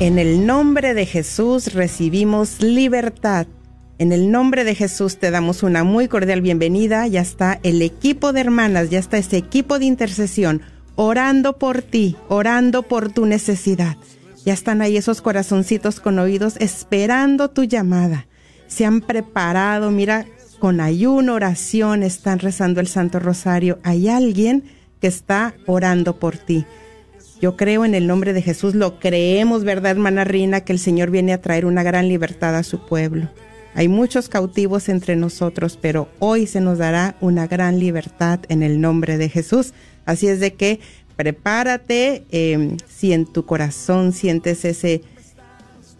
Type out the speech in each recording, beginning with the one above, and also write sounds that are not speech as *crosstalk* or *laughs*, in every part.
En el nombre de Jesús recibimos libertad. En el nombre de Jesús te damos una muy cordial bienvenida. Ya está el equipo de hermanas, ya está ese equipo de intercesión orando por ti, orando por tu necesidad. Ya están ahí esos corazoncitos con oídos esperando tu llamada. Se han preparado, mira, con ayuno, oración, están rezando el Santo Rosario. Hay alguien que está orando por ti. Yo creo en el nombre de Jesús, lo creemos, ¿verdad, hermana Rina? Que el Señor viene a traer una gran libertad a su pueblo. Hay muchos cautivos entre nosotros, pero hoy se nos dará una gran libertad en el nombre de Jesús. Así es de que prepárate, eh, si en tu corazón sientes ese,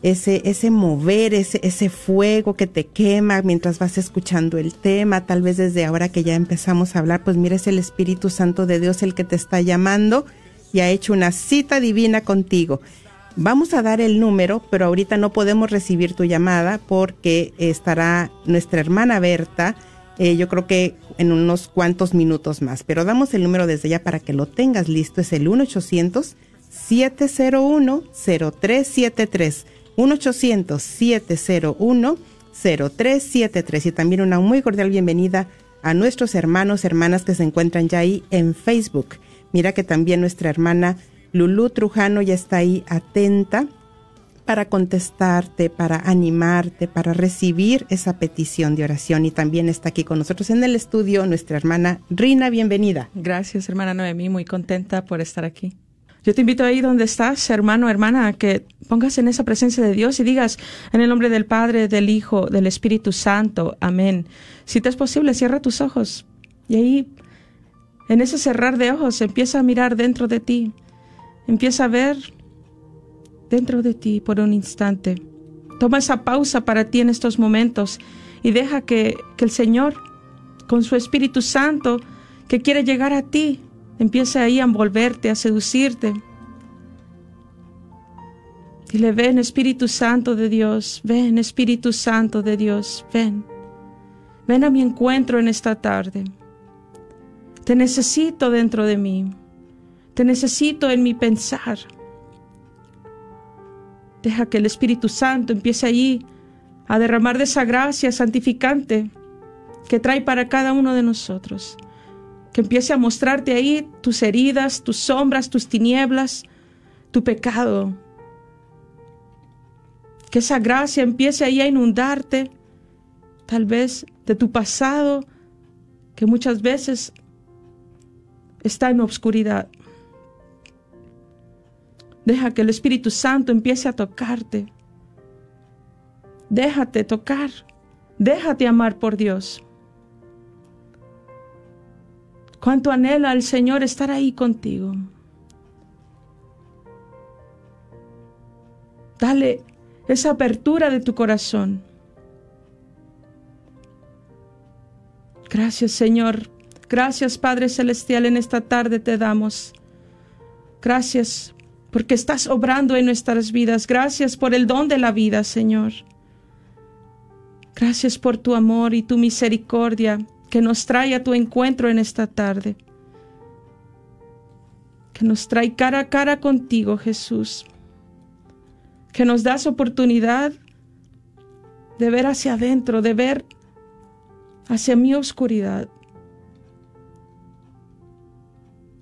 ese, ese mover, ese, ese fuego que te quema mientras vas escuchando el tema, tal vez desde ahora que ya empezamos a hablar, pues mira, es el Espíritu Santo de Dios el que te está llamando y ha hecho una cita divina contigo. Vamos a dar el número, pero ahorita no podemos recibir tu llamada porque estará nuestra hermana Berta, eh, yo creo que en unos cuantos minutos más, pero damos el número desde ya para que lo tengas listo, es el 1-800-701-0373, 1-800-701-0373 y también una muy cordial bienvenida a nuestros hermanos, hermanas que se encuentran ya ahí en Facebook. Mira que también nuestra hermana Lulú Trujano ya está ahí atenta para contestarte, para animarte, para recibir esa petición de oración. Y también está aquí con nosotros en el estudio nuestra hermana Rina, bienvenida. Gracias, hermana Noemí, muy contenta por estar aquí. Yo te invito ahí donde estás, hermano, hermana, que pongas en esa presencia de Dios y digas en el nombre del Padre, del Hijo, del Espíritu Santo, amén. Si te es posible, cierra tus ojos y ahí, en ese cerrar de ojos, empieza a mirar dentro de ti, empieza a ver dentro de ti por un instante. Toma esa pausa para ti en estos momentos y deja que, el Señor, con su Espíritu Santo, que quiere llegar a ti, empiece ahí a envolverte, a seducirte. Dile, ven Espíritu Santo de Dios, ven Espíritu Santo de Dios, ven. Ven a mi encuentro en esta tarde. Te necesito dentro de mí. Te necesito en mi pensar. Deja que el Espíritu Santo empiece allí a derramar de esa gracia santificante que trae para cada uno de nosotros. Que empiece a mostrarte ahí tus heridas, tus sombras, tus tinieblas, tu pecado. Que esa gracia empiece ahí a inundarte, tal vez de tu pasado, que muchas veces está en obscuridad. Deja que el Espíritu Santo empiece a tocarte. Déjate tocar. Déjate amar por Dios. Cuánto anhela el Señor estar ahí contigo. Dale esa apertura de tu corazón. Gracias Señor. Gracias Padre Celestial. En esta tarde te damos. Gracias porque estás obrando en nuestras vidas. Gracias por el don de la vida, Señor. Gracias por tu amor y tu misericordia que nos trae a tu encuentro en esta tarde. Que nos trae cara a cara contigo, Jesús. Que nos das oportunidad de ver hacia adentro, de ver hacia mi oscuridad.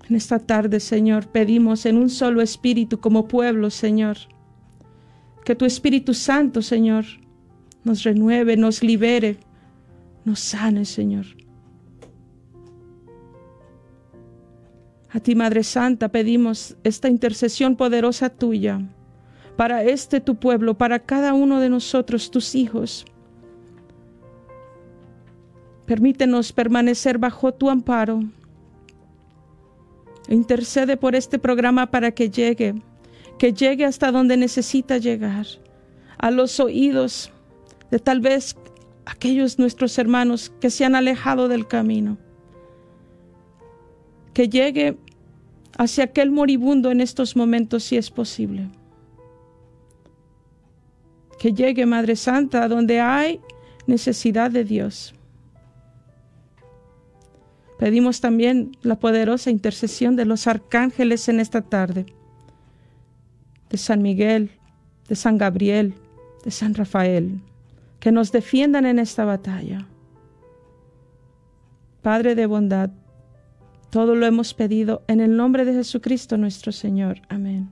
En esta tarde, Señor, pedimos en un solo espíritu como pueblo, Señor, que tu Espíritu Santo, Señor, nos renueve, nos libere, nos sane, Señor. A ti, Madre Santa, pedimos esta intercesión poderosa tuya para este tu pueblo, para cada uno de nosotros, tus hijos. Permítenos permanecer bajo tu amparo. Intercede por este programa para que llegue, que llegue hasta donde necesita llegar, a los oídos de tal vez aquellos nuestros hermanos que se han alejado del camino. Que llegue hacia aquel moribundo en estos momentos si es posible. Que llegue, Madre Santa, donde hay necesidad de Dios. Pedimos también la poderosa intercesión de los arcángeles en esta tarde, de San Miguel, de San Gabriel, de San Rafael, que nos defiendan en esta batalla. Padre de bondad, todo lo hemos pedido en el nombre de Jesucristo nuestro Señor. Amén.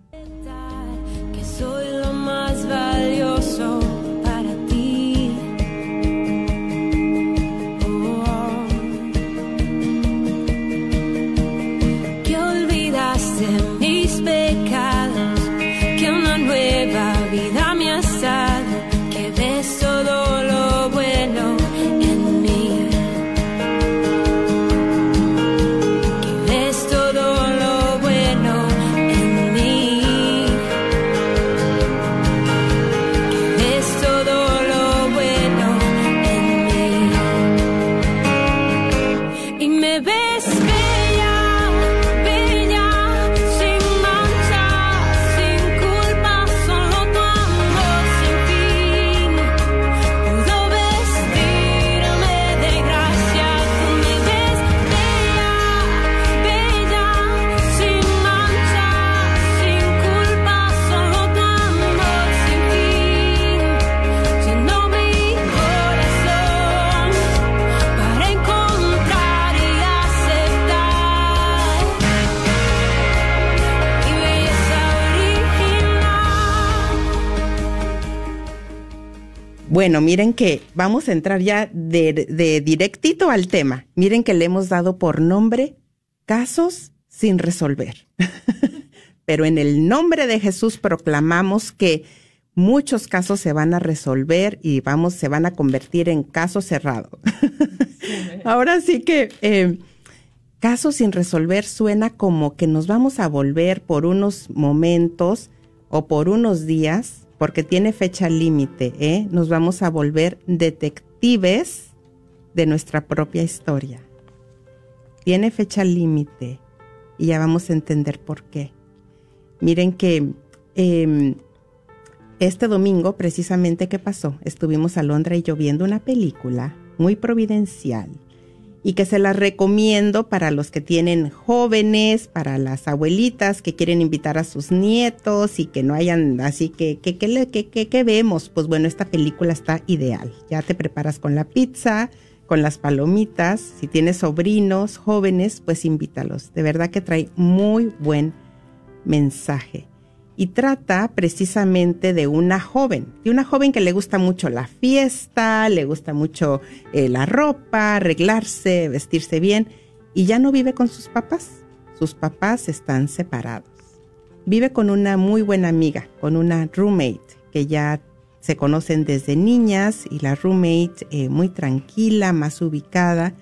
Bueno, miren que vamos a entrar ya de, de directito al tema. Miren que le hemos dado por nombre casos sin resolver. *laughs* Pero en el nombre de Jesús proclamamos que muchos casos se van a resolver y vamos, se van a convertir en casos cerrados. *laughs* Ahora sí que eh, casos sin resolver suena como que nos vamos a volver por unos momentos o por unos días, porque tiene fecha límite, ¿eh? Nos vamos a volver detectives de nuestra propia historia. Tiene fecha límite y ya vamos a entender por qué. Miren que eh, este domingo, precisamente, ¿qué pasó? Estuvimos a Londra y yo viendo una película muy providencial y que se la recomiendo para los que tienen jóvenes, para las abuelitas que quieren invitar a sus nietos y que no hayan, así que, ¿qué que, que- que vemos? Pues bueno, esta película está ideal. Ya te preparas con la pizza, con las palomitas. Si tienes sobrinos jóvenes, pues invítalos. De verdad que trae muy buen mensaje. Y trata precisamente de una joven, de una joven que le gusta mucho la fiesta, le gusta mucho eh, la ropa, arreglarse, vestirse bien, y ya no vive con sus papás. Sus papás están separados. Vive con una muy buena amiga, con una roommate, que ya se conocen desde niñas, y la roommate eh, muy tranquila, más ubicada,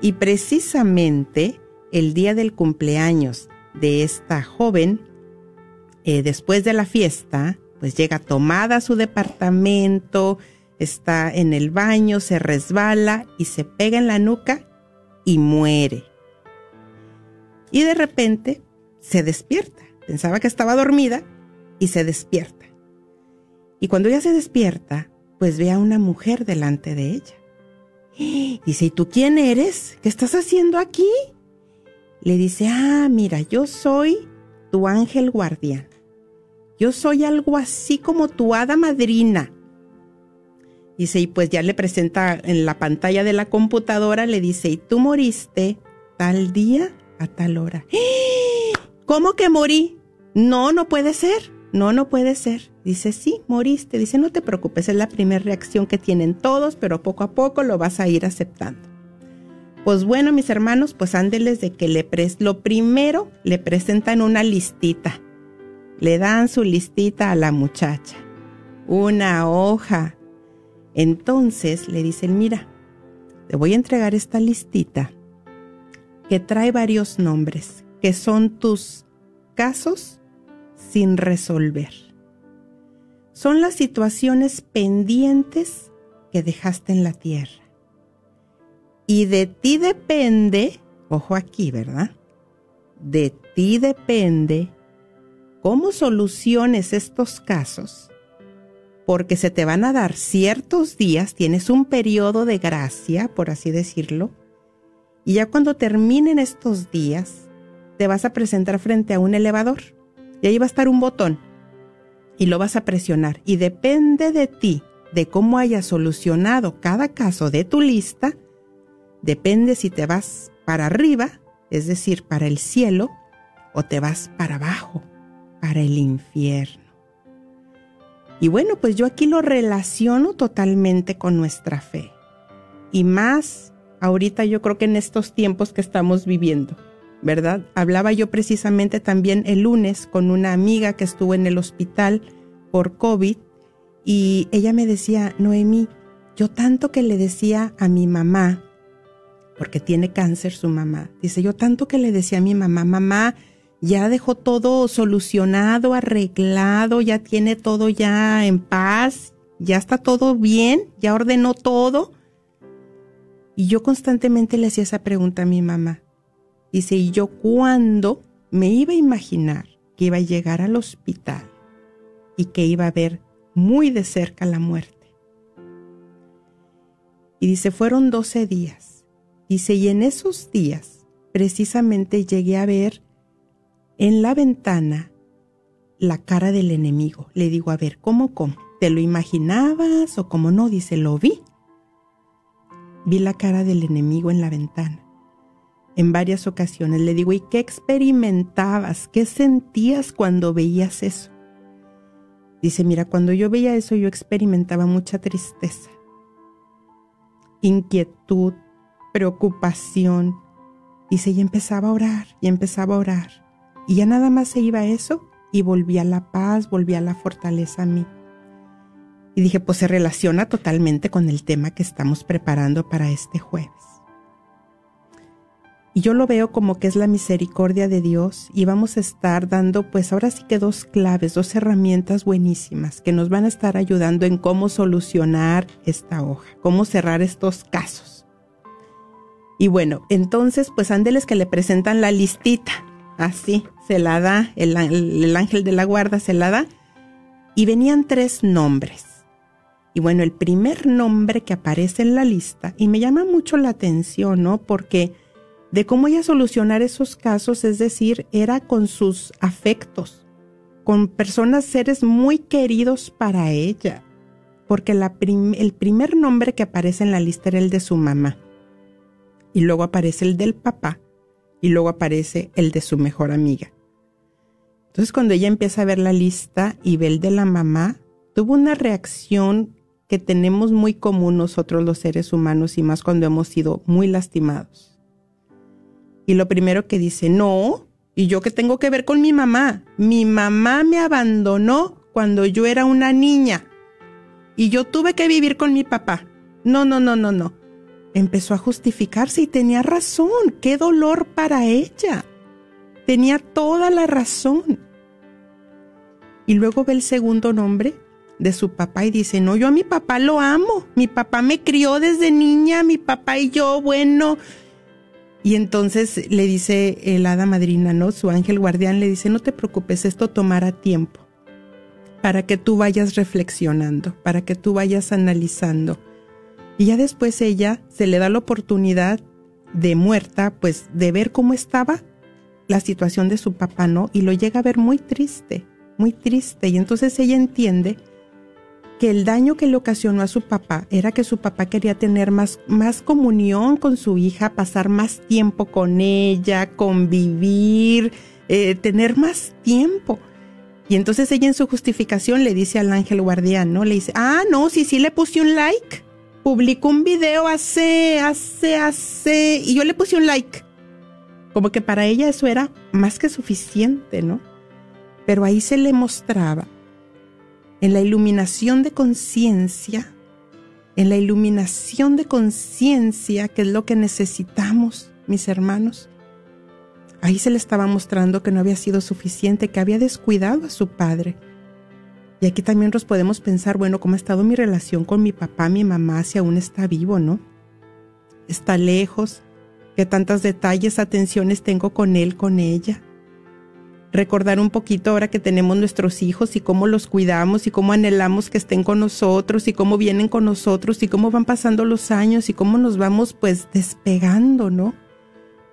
y precisamente el día del cumpleaños de esta joven, eh, después de la fiesta, pues llega tomada a su departamento, está en el baño, se resbala y se pega en la nuca y muere. Y de repente se despierta. Pensaba que estaba dormida y se despierta. Y cuando ella se despierta, pues ve a una mujer delante de ella. Dice, ¿y tú quién eres? ¿Qué estás haciendo aquí? Le dice, ah, mira, yo soy tu ángel guardián. Yo soy algo así como tu hada madrina. Dice, y pues ya le presenta en la pantalla de la computadora, le dice, y tú moriste tal día a tal hora. ¡Ah! ¿cómo que morí? No, no puede ser. No, no puede ser. Dice, sí, moriste. Dice, no te preocupes, es la primera reacción que tienen todos, pero poco a poco lo vas a ir aceptando. Pues bueno, mis hermanos, pues ándeles de que le pres lo primero le presentan una listita. Le dan su listita a la muchacha. Una hoja. Entonces le dicen, mira, te voy a entregar esta listita que trae varios nombres, que son tus casos sin resolver. Son las situaciones pendientes que dejaste en la tierra. Y de ti depende, ojo aquí, ¿verdad? De ti depende cómo soluciones estos casos, porque se te van a dar ciertos días, tienes un periodo de gracia, por así decirlo, y ya cuando terminen estos días, te vas a presentar frente a un elevador y ahí va a estar un botón y lo vas a presionar y depende de ti, de cómo hayas solucionado cada caso de tu lista, depende si te vas para arriba, es decir, para el cielo, o te vas para abajo, para el infierno. Y bueno, pues yo aquí lo relaciono totalmente con nuestra fe. Y más ahorita yo creo que en estos tiempos que estamos viviendo, ¿verdad? Hablaba yo precisamente también el lunes con una amiga que estuvo en el hospital por COVID y ella me decía, Noemí, yo tanto que le decía a mi mamá, porque tiene cáncer su mamá, dice, yo tanto que le decía a mi mamá, mamá, ya dejó todo solucionado, arreglado, ya tiene todo ya en paz, ya está todo bien, ya ordenó todo. Y yo constantemente le hacía esa pregunta a mi mamá. Dice, ¿y yo cuándo me iba a imaginar que iba a llegar al hospital y que iba a ver muy de cerca la muerte? Y dice, fueron 12 días. Dice, y en esos días precisamente llegué a ver en la ventana la cara del enemigo. Le digo, a ver, ¿cómo, cómo? ¿Te lo imaginabas o cómo no? Dice, lo vi. Vi la cara del enemigo en la ventana. En varias ocasiones le digo, ¿y qué experimentabas? ¿Qué sentías cuando veías eso? Dice, mira, cuando yo veía eso yo experimentaba mucha tristeza, inquietud, preocupación. Dice, y empezaba a orar, y empezaba a orar. Y ya nada más se iba eso y volvía la paz, volvía la fortaleza a mí. Y dije, pues se relaciona totalmente con el tema que estamos preparando para este jueves. Y yo lo veo como que es la misericordia de Dios y vamos a estar dando pues ahora sí que dos claves, dos herramientas buenísimas que nos van a estar ayudando en cómo solucionar esta hoja, cómo cerrar estos casos. Y bueno, entonces pues ándeles que le presentan la listita, así, se la da, el, el ángel de la guarda se la da, y venían tres nombres. Y bueno, el primer nombre que aparece en la lista, y me llama mucho la atención, ¿no? Porque de cómo ella solucionar esos casos, es decir, era con sus afectos, con personas, seres muy queridos para ella, porque la el primer nombre que aparece en la lista era el de su mamá, y luego aparece el del papá, y luego aparece el de su mejor amiga. Entonces cuando ella empieza a ver la lista y ve el de la mamá, tuvo una reacción que tenemos muy común nosotros los seres humanos y más cuando hemos sido muy lastimados. Y lo primero que dice, no, ¿y yo qué tengo que ver con mi mamá? Mi mamá me abandonó cuando yo era una niña y yo tuve que vivir con mi papá. No, no, no, no, no. Empezó a justificarse y tenía razón. Qué dolor para ella. Tenía toda la razón. Y luego ve el segundo nombre de su papá y dice, no, yo a mi papá lo amo. Mi papá me crió desde niña, mi papá y yo, bueno, y entonces le dice el hada madrina, ¿no? Su ángel guardián le dice, no te preocupes, esto tomará tiempo para que tú vayas reflexionando, para que tú vayas analizando. Y ya después ella se le da la oportunidad de muerta, pues de ver cómo estaba la situación de su papá, ¿no? Y lo llega a ver muy triste, muy triste. Y entonces ella entiende que el daño que le ocasionó a su papá era que su papá quería tener más, más comunión con su hija, pasar más tiempo con ella, convivir, eh, tener más tiempo. Y entonces ella en su justificación le dice al ángel guardián, ¿no? Le dice, ah, no, sí, sí le puse un like. Publicó un video hace, hace, hace, y yo le puse un like. Como que para ella eso era más que suficiente, ¿no? Pero ahí se le mostraba en la iluminación de conciencia, en la iluminación de conciencia, que es lo que necesitamos, mis hermanos. Ahí se le estaba mostrando que no había sido suficiente, que había descuidado a su padre. Y aquí también nos podemos pensar, bueno, ¿cómo ha estado mi relación con mi papá, mi mamá, si aún está vivo, no? Está lejos, qué tantos detalles, atenciones tengo con él, con ella. Recordar un poquito ahora que tenemos nuestros hijos y cómo los cuidamos y cómo anhelamos que estén con nosotros y cómo vienen con nosotros y cómo van pasando los años y cómo nos vamos pues despegando, ¿no?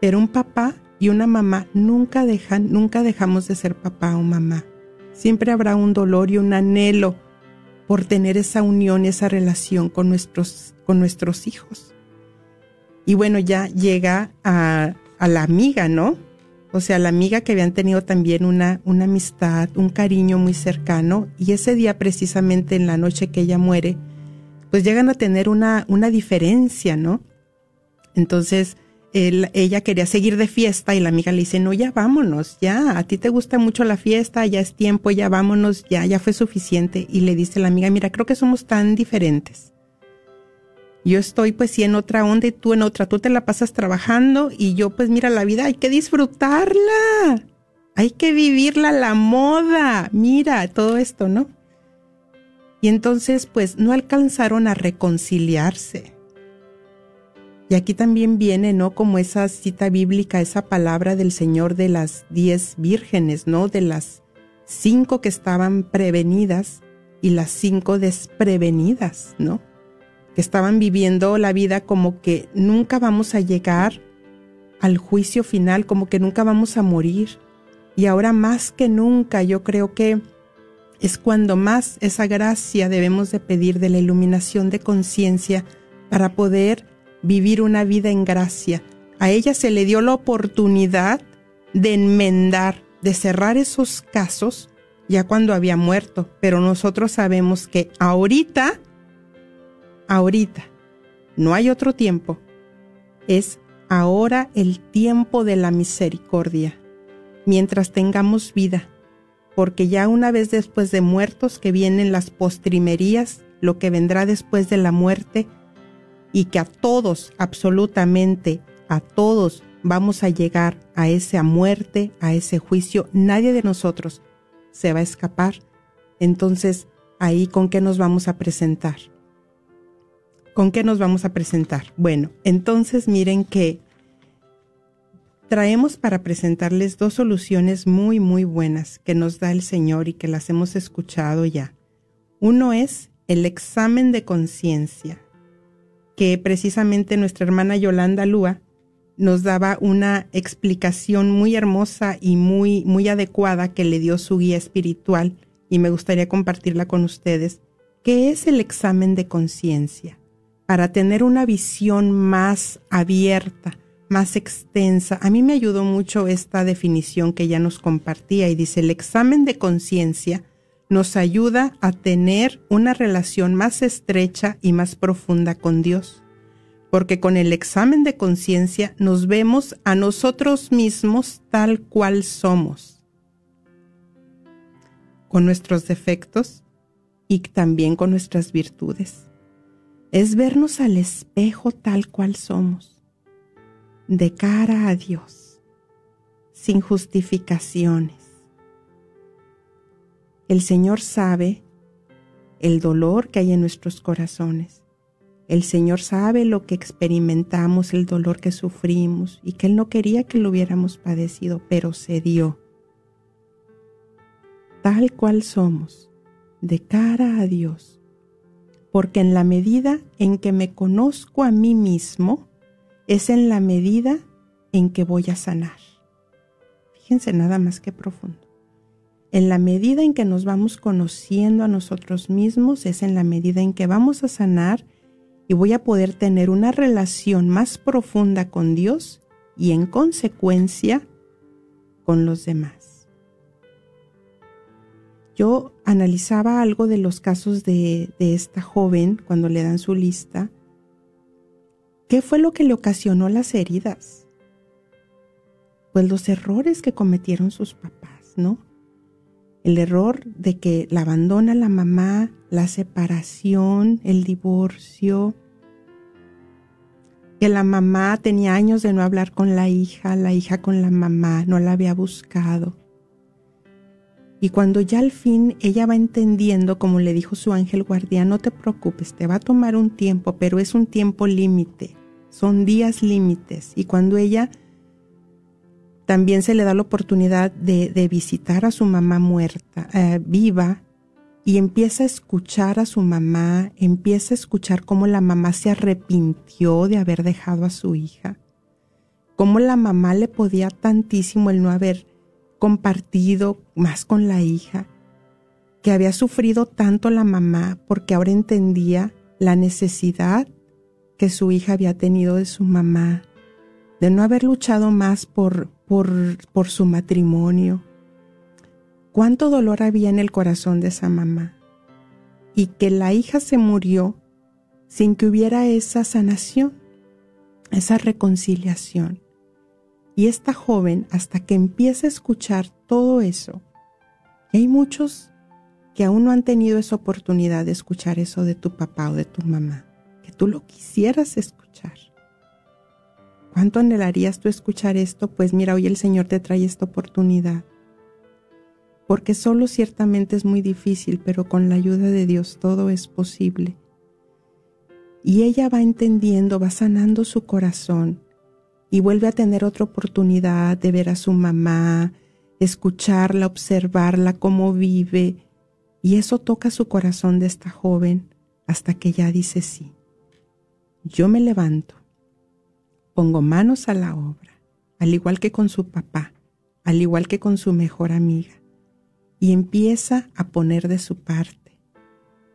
Pero un papá y una mamá nunca dejan, nunca dejamos de ser papá o mamá. Siempre habrá un dolor y un anhelo por tener esa unión, esa relación con nuestros, con nuestros hijos. Y bueno, ya llega a, la amiga, ¿no? O sea, la amiga que habían tenido también una, una amistad, un cariño muy cercano, y ese día precisamente en la noche que ella muere, pues llegan a tener una, una diferencia, ¿no? Entonces, ella quería seguir de fiesta y la amiga le dice, no, ya vámonos, ya, a ti te gusta mucho la fiesta, ya es tiempo, ya vámonos, ya, ya fue suficiente. Y le dice la amiga, mira, creo que somos tan diferentes. Yo estoy pues sí en otra onda y tú en otra, tú te la pasas trabajando y yo pues mira la vida, hay que disfrutarla, hay que vivirla la moda, mira todo esto, ¿no? Y entonces pues no alcanzaron a reconciliarse. Y aquí también viene, ¿no? Como esa cita bíblica, esa palabra del Señor de las diez vírgenes, ¿no? De las cinco que estaban prevenidas y las cinco desprevenidas, ¿no? Que estaban viviendo la vida como que nunca vamos a llegar al juicio final, como que nunca vamos a morir. Y ahora más que nunca yo creo que es cuando más esa gracia debemos de pedir de la iluminación de conciencia para poder vivir una vida en gracia. A ella se le dio la oportunidad de enmendar, de cerrar esos casos ya cuando había muerto, pero nosotros sabemos que ahorita, ahorita, no hay otro tiempo, es ahora el tiempo de la misericordia, mientras tengamos vida, porque ya una vez después de muertos que vienen las postrimerías, lo que vendrá después de la muerte, y que a todos, absolutamente a todos, vamos a llegar a esa muerte, a ese juicio, nadie de nosotros se va a escapar. Entonces, ahí con qué nos vamos a presentar. ¿Con qué nos vamos a presentar? Bueno, entonces miren que traemos para presentarles dos soluciones muy, muy buenas que nos da el Señor y que las hemos escuchado ya. Uno es el examen de conciencia, que precisamente nuestra hermana Yolanda Lúa nos daba una explicación muy hermosa y muy, muy adecuada que le dio su guía espiritual y me gustaría compartirla con ustedes. ¿Qué es el examen de conciencia? Para tener una visión más abierta, más extensa. A mí me ayudó mucho esta definición que ella nos compartía y dice, el examen de conciencia nos ayuda a tener una relación más estrecha y más profunda con Dios porque con el examen de conciencia nos vemos a nosotros mismos tal cual somos, con nuestros defectos y también con nuestras virtudes. Es vernos al espejo tal cual somos, de cara a Dios, sin justificaciones. El Señor sabe el dolor que hay en nuestros corazones el Señor sabe lo que experimentamos, el dolor que sufrimos y que Él no quería que lo hubiéramos padecido, pero se dio. Tal cual somos, de cara a Dios. Porque en la medida en que me conozco a mí mismo, es en la medida en que voy a sanar. Fíjense nada más que profundo. En la medida en que nos vamos conociendo a nosotros mismos, es en la medida en que vamos a sanar y voy a poder tener una relación más profunda con Dios y en consecuencia con los demás. Yo analizaba algo de los casos de, esta joven cuando le dan su lista. ¿Qué fue lo que le ocasionó las heridas? Pues los errores que cometieron sus papás, ¿no? El error de que la abandona la mamá, la separación, el divorcio, que la mamá tenía años de no hablar con la hija, la hija con la mamá, no la había buscado. Y cuando ya al fin ella va entendiendo, como le dijo su ángel guardián, no te preocupes, te va a tomar un tiempo, pero es un tiempo límite, son días límites. Y cuando ella también se le da la oportunidad de, visitar a su mamá muerta, eh, viva, y empieza a escuchar a su mamá, empieza a escuchar cómo la mamá se arrepintió de haber dejado a su hija, cómo la mamá le podía tantísimo el no haber compartido más con la hija, que había sufrido tanto la mamá porque ahora entendía la necesidad que su hija había tenido de su mamá, de no haber luchado más por, por, por su matrimonio. Cuánto dolor había en el corazón de esa mamá. Y que la hija se murió sin que hubiera esa sanación, esa reconciliación. Y esta joven, hasta que empieza a escuchar todo eso, y hay muchos que aún no han tenido esa oportunidad de escuchar eso de tu papá o de tu mamá, que tú lo quisieras escuchar. ¿Cuánto anhelarías tú escuchar esto? Pues mira, hoy el Señor te trae esta oportunidad. Porque solo ciertamente es muy difícil, pero con la ayuda de Dios todo es posible. Y ella va entendiendo, va sanando su corazón y vuelve a tener otra oportunidad de ver a su mamá, escucharla, observarla, cómo vive. Y eso toca su corazón de esta joven hasta que ya dice sí. Yo me levanto, pongo manos a la obra, al igual que con su papá, al igual que con su mejor amiga, y empieza a poner de su parte.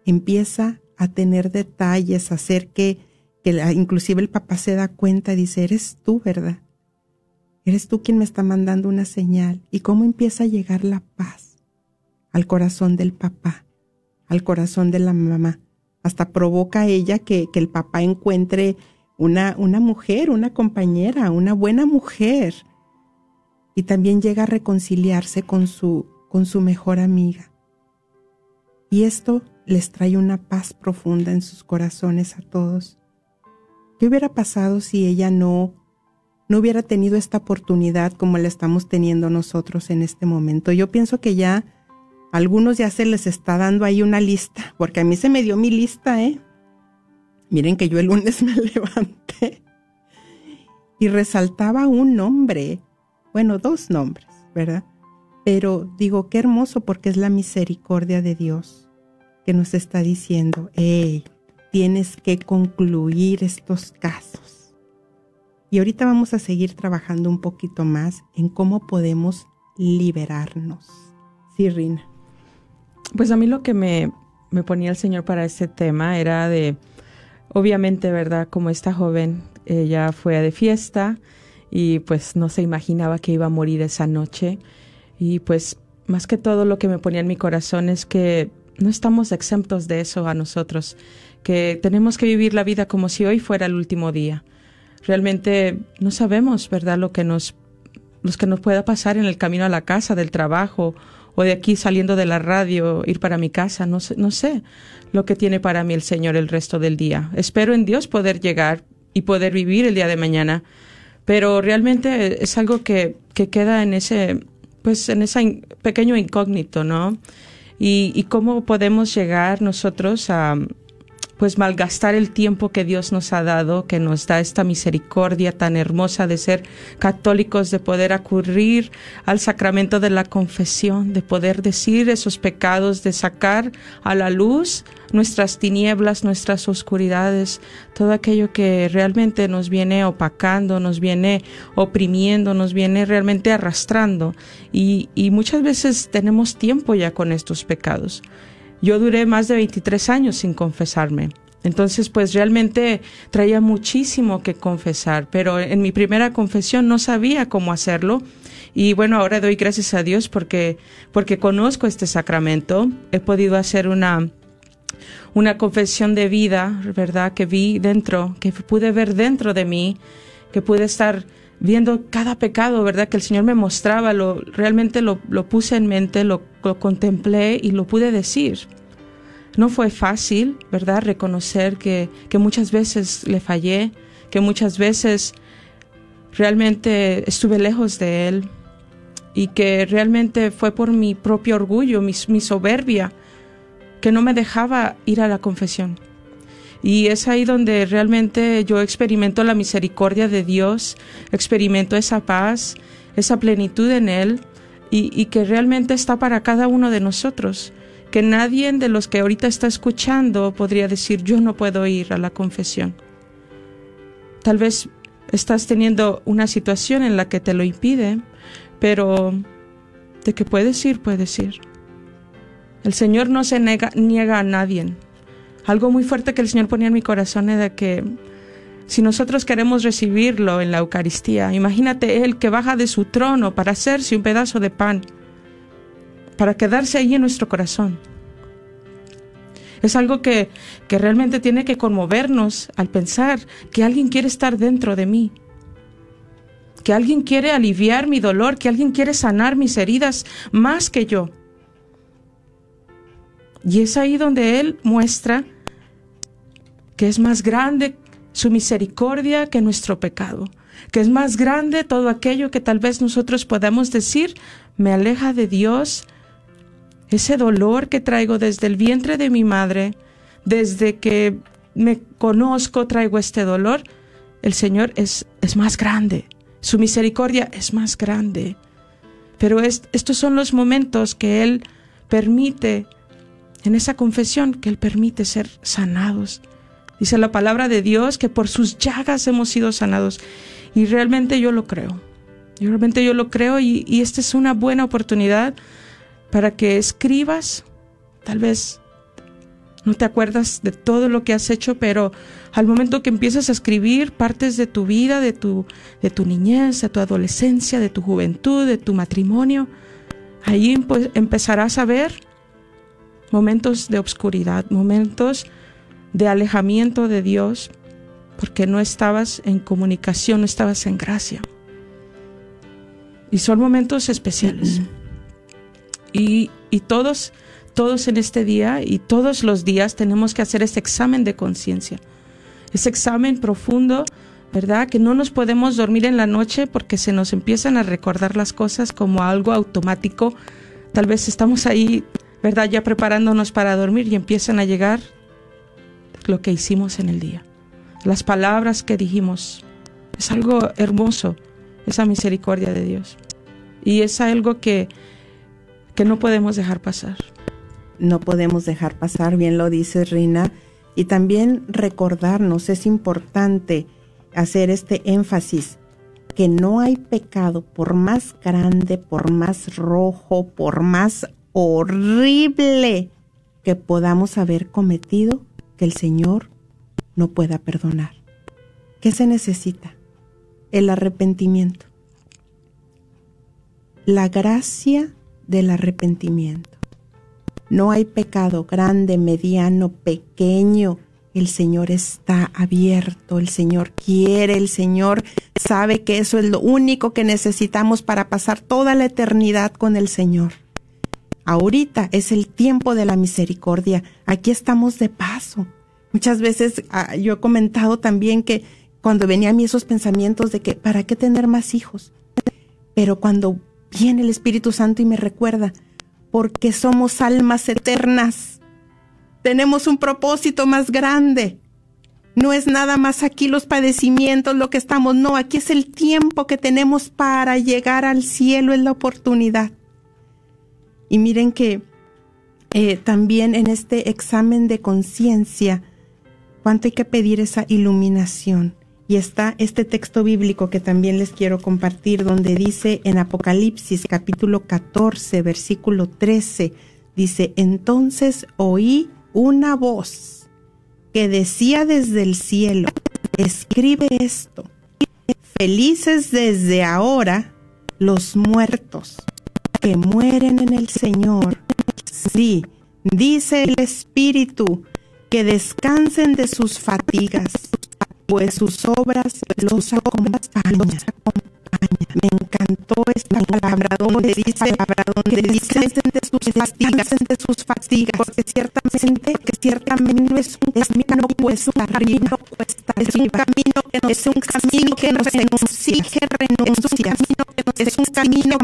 Empieza a tener detalles, a hacer que, que la- inclusive el papá se da cuenta y dice, eres tú, ¿verdad? Eres tú quien me está mandando una señal. ¿Y cómo empieza a llegar la paz al corazón del papá, al corazón de la mamá? Hasta provoca ella que, que el papá encuentre una, una mujer, una compañera, una buena mujer. Y también llega a reconciliarse con su, con su mejor amiga. Y esto les trae una paz profunda en sus corazones a todos. ¿Qué hubiera pasado si ella no, no hubiera tenido esta oportunidad como la estamos teniendo nosotros en este momento? Yo pienso que ya a algunos ya se les está dando ahí una lista, porque a mí se me dio mi lista, ¿eh? Miren que yo el lunes *laughs* me levanté y resaltaba un nombre, bueno, dos nombres, ¿verdad? Pero digo, qué hermoso porque es la misericordia de Dios que nos está diciendo, hey, tienes que concluir estos casos. Y ahorita vamos a seguir trabajando un poquito más en cómo podemos liberarnos. Sí, Rina. Pues a mí lo que me, me ponía el Señor para este tema era de, obviamente, ¿verdad? Como esta joven, ella fue de fiesta y pues no se imaginaba que iba a morir esa noche. Y pues más que todo lo que me ponía en mi corazón es que no estamos exentos de eso a nosotros, que tenemos que vivir la vida como si hoy fuera el último día. Realmente no sabemos, ¿verdad? Lo que nos, los que nos pueda pasar en el camino a la casa, del trabajo, o de aquí saliendo de la radio, ir para mi casa, no sé, no sé lo que tiene para mí el Señor el resto del día. Espero en Dios poder llegar y poder vivir el día de mañana, pero realmente es algo que, que queda en ese, pues en ese pequeño incógnito, ¿no? Y, y cómo podemos llegar nosotros a, pues malgastar el tiempo que Dios nos ha dado, que nos da esta misericordia tan hermosa de ser católicos, de poder acudir al sacramento de la confesión, de poder decir esos pecados, de sacar a la luz nuestras tinieblas, nuestras oscuridades, todo aquello que realmente nos viene opacando, nos viene oprimiendo, nos viene realmente arrastrando. Y, y muchas veces tenemos tiempo ya con estos pecados. Yo duré más de 23 años sin confesarme. Entonces, pues realmente traía muchísimo que confesar, pero en mi primera confesión no sabía cómo hacerlo Y bueno, ahora doy gracias a Dios porque, porque conozco este sacramento. He podido hacer una, una confesión de vida, ¿verdad? Que vi dentro, que pude ver dentro de mí, que pude estar viendo cada pecado, ¿verdad? Que el Señor me mostraba, lo, realmente lo, puse en mente, lo, contemplé y lo pude decir. No fue fácil, ¿verdad? Reconocer que, que muchas veces le fallé, que muchas veces realmente estuve lejos de Él y que realmente fue por mi propio orgullo, mi soberbia, que no me dejaba ir a la confesión. Y es ahí donde realmente yo experimento la misericordia de Dios, experimento esa paz, esa plenitud en Él y, que realmente está para cada uno de nosotros. Que nadie de los que ahorita está escuchando podría decir yo no puedo ir a la confesión. Tal vez estás teniendo una situación en la que te lo impide, pero de que puedes ir, puedes ir. El Señor no se niega a nadie. Algo muy fuerte que el Señor ponía en mi corazón es de que si nosotros queremos recibirlo en la Eucaristía, imagínate Él que baja de su trono para hacerse un pedazo de pan, para quedarse ahí en nuestro corazón. Es algo que, que realmente tiene que conmovernos al pensar que alguien quiere estar dentro de mí, que alguien quiere aliviar mi dolor, que alguien quiere sanar mis heridas más que yo. Y es ahí donde Él muestra que es más grande su misericordia que nuestro pecado, que es más grande todo aquello que tal vez nosotros podamos decir, me aleja de Dios, ese dolor que traigo desde el vientre de mi madre, desde que me conozco traigo este dolor, el Señor es, es más grande, su misericordia es más grande. Pero es, estos son los momentos que Él permite en esa confesión que Él permite ser sanados. Dice la palabra de Dios que por sus llagas hemos sido sanados. Y realmente yo lo creo. Realmente yo lo creo y, y esta es una buena oportunidad para que escribas. Tal vez no te acuerdas de todo lo que has hecho, pero al momento que empiezas a escribir partes de tu vida, de tu, de tu niñez, de tu adolescencia, de tu juventud, de tu matrimonio, ahí pues, empezarás a ver momentos de obscuridad, momentos de alejamiento de Dios, porque no estabas en comunicación, no estabas en gracia. Y son momentos especiales. Y, y todos, todos en este día y todos los días tenemos que hacer ese examen de conciencia, ese examen profundo, ¿verdad? Que no nos podemos dormir en la noche porque se nos empiezan a recordar las cosas como algo automático. Tal vez estamos ahí ¿verdad? Ya preparándonos para dormir y empiezan a llegar lo que hicimos en el día. Las palabras que dijimos. Es algo hermoso, esa misericordia de Dios. Y es algo que, que no podemos dejar pasar. No podemos dejar pasar, bien lo dice Rina. Y también recordarnos, es importante hacer este énfasis, que no hay pecado, por más grande, por más rojo, por más horrible que podamos haber cometido que el Señor no pueda perdonar. ¿Qué se necesita? El arrepentimiento. La gracia del arrepentimiento. No hay pecado grande, mediano, pequeño. El Señor está abierto, el Señor quiere, el Señor sabe que eso es lo único que necesitamos para pasar toda la eternidad con el Señor. Ahorita es el tiempo de la misericordia. Aquí estamos de paso. Muchas veces ah, yo he comentado también que cuando venía a mí esos pensamientos de que, ¿para qué tener más hijos? Pero cuando viene el Espíritu Santo y me recuerda, porque somos almas eternas, tenemos un propósito más grande. No es nada más aquí los padecimientos, lo que estamos, no, aquí es el tiempo que tenemos para llegar al cielo, es la oportunidad. Y miren que eh, también en este examen de conciencia, cuánto hay que pedir esa iluminación. Y está este texto bíblico que también les quiero compartir, donde dice en Apocalipsis capítulo 14, versículo 13, dice, entonces oí una voz que decía desde el cielo, escribe esto, felices desde ahora los muertos que mueren en el Señor. Sí, dice el Espíritu, que descansen de sus fatigas, pues sus obras los acompañan. Me encantó esta palabra donde dice, donde dice de sus fatigas, de sus fatigas, porque ciertamente, que ciertamente es un camino es un camino que nos, es un camino que nos exige es un camino que nos es un camino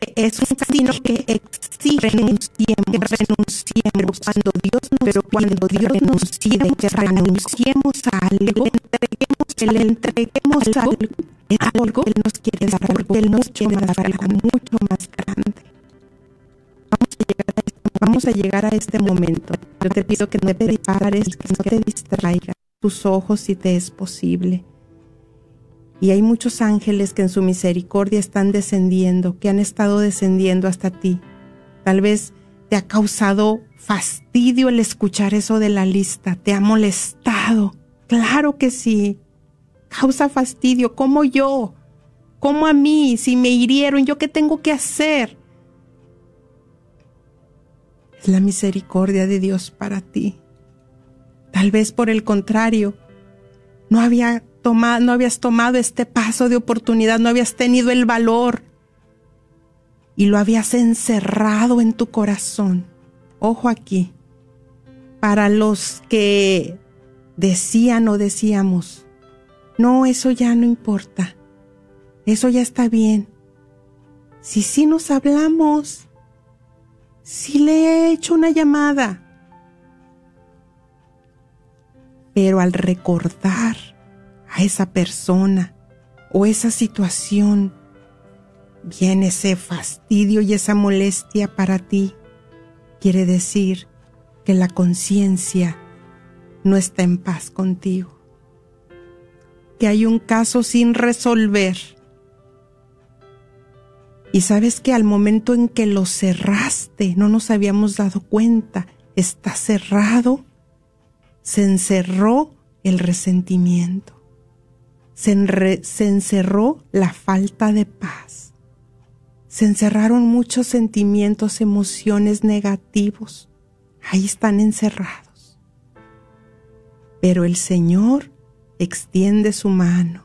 que es un camino que exige renunciemos, renunciemos. Cuando Dios nos, pero cuando Dios nos pide que renunciemos a algo, entreguemos, que le entreguemos algo es algo que Él nos quiere dar, porque Él nos quiere dar algo mucho más grande. Vamos a llegar a este, vamos a llegar a este momento. Yo te pido que no te dispares, que no te distraigas tus ojos si te es posible. Y hay muchos ángeles que en su misericordia están descendiendo, que han estado descendiendo hasta ti. Tal vez te ha causado fastidio el escuchar eso de la lista, te ha molestado. Claro que sí, causa fastidio. ¿Cómo yo? ¿Cómo a mí? Si me hirieron, ¿yo qué tengo que hacer? Es la misericordia de Dios para ti. Tal vez por el contrario, no, había tomado, no habías tomado este paso de oportunidad, no habías tenido el valor y lo habías encerrado en tu corazón. Ojo aquí, para los que decían o decíamos, no, eso ya no importa. Eso ya está bien. Si sí nos hablamos, si le he hecho una llamada. Pero al recordar a esa persona o esa situación, viene ese fastidio y esa molestia para ti. Quiere decir que la conciencia no está en paz contigo que hay un caso sin resolver. Y sabes que al momento en que lo cerraste, no nos habíamos dado cuenta, está cerrado, se encerró el resentimiento, se, encerró la falta de paz, se encerraron muchos sentimientos, emociones negativos, ahí están encerrados. Pero el Señor extiende su mano.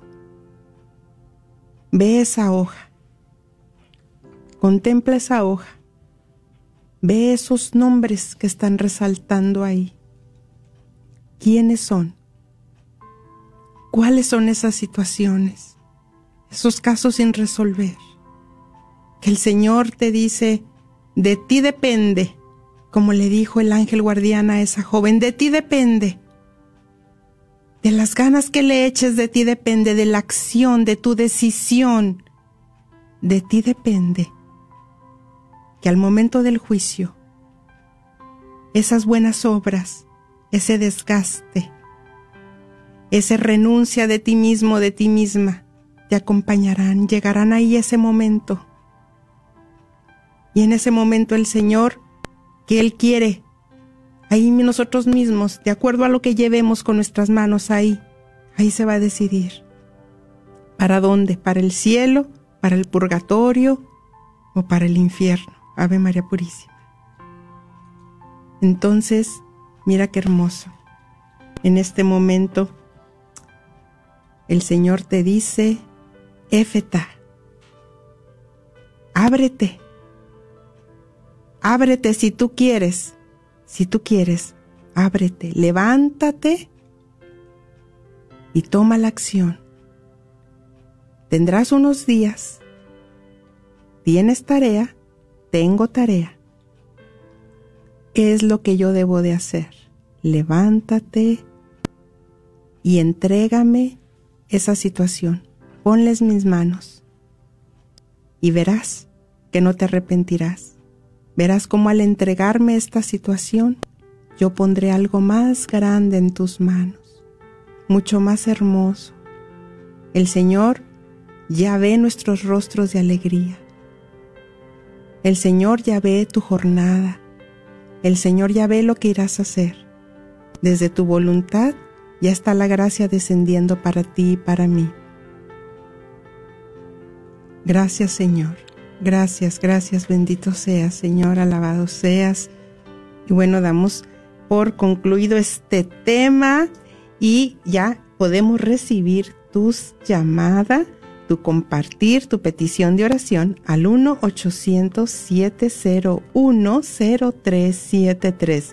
Ve esa hoja. Contempla esa hoja. Ve esos nombres que están resaltando ahí. ¿Quiénes son? ¿Cuáles son esas situaciones? Esos casos sin resolver. Que el Señor te dice, de ti depende, como le dijo el ángel guardián a esa joven, de ti depende de las ganas que le eches de ti depende, de la acción, de tu decisión. De ti depende que al momento del juicio, esas buenas obras, ese desgaste, ese renuncia de ti mismo, de ti misma, te acompañarán, llegarán ahí ese momento. Y en ese momento el Señor, que Él quiere ahí nosotros mismos, de acuerdo a lo que llevemos con nuestras manos ahí, ahí se va a decidir. ¿Para dónde? ¿Para el cielo? ¿Para el purgatorio? ¿O para el infierno? Ave María Purísima. Entonces, mira qué hermoso. En este momento, el Señor te dice, Éfeta, ábrete, ábrete si tú quieres si tú quieres, ábrete, levántate y toma la acción. Tendrás unos días. Tienes tarea, tengo tarea. ¿Qué es lo que yo debo de hacer? Levántate y entrégame esa situación. Ponles mis manos y verás que no te arrepentirás. Verás cómo al entregarme esta situación, yo pondré algo más grande en tus manos, mucho más hermoso. El Señor ya ve nuestros rostros de alegría. El Señor ya ve tu jornada. El Señor ya ve lo que irás a hacer. Desde tu voluntad ya está la gracia descendiendo para ti y para mí. Gracias, Señor. Gracias, gracias, bendito seas, Señor, alabado seas. Y bueno, damos por concluido este tema y ya podemos recibir tus llamadas, tu compartir, tu petición de oración al 1-800-701-0373.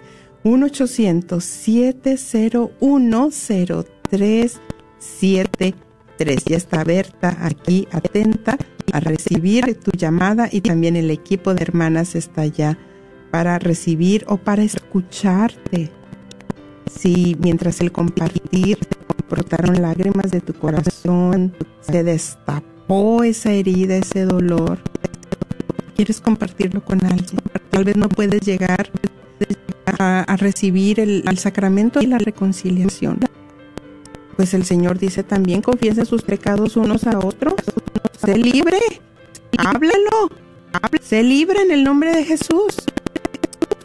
1-800-701-0373. Ya está Berta aquí atenta a recibir tu llamada y también el equipo de hermanas está allá para recibir o para escucharte. Si mientras el compartir brotaron lágrimas de tu corazón, se destapó esa herida, ese dolor, quieres compartirlo con alguien. Tal vez no puedes llegar a, a recibir el, el sacramento y la reconciliación. Pues el Señor dice también, confiesen sus pecados unos a otros. Sé libre, háblalo, sé libre en el nombre de Jesús.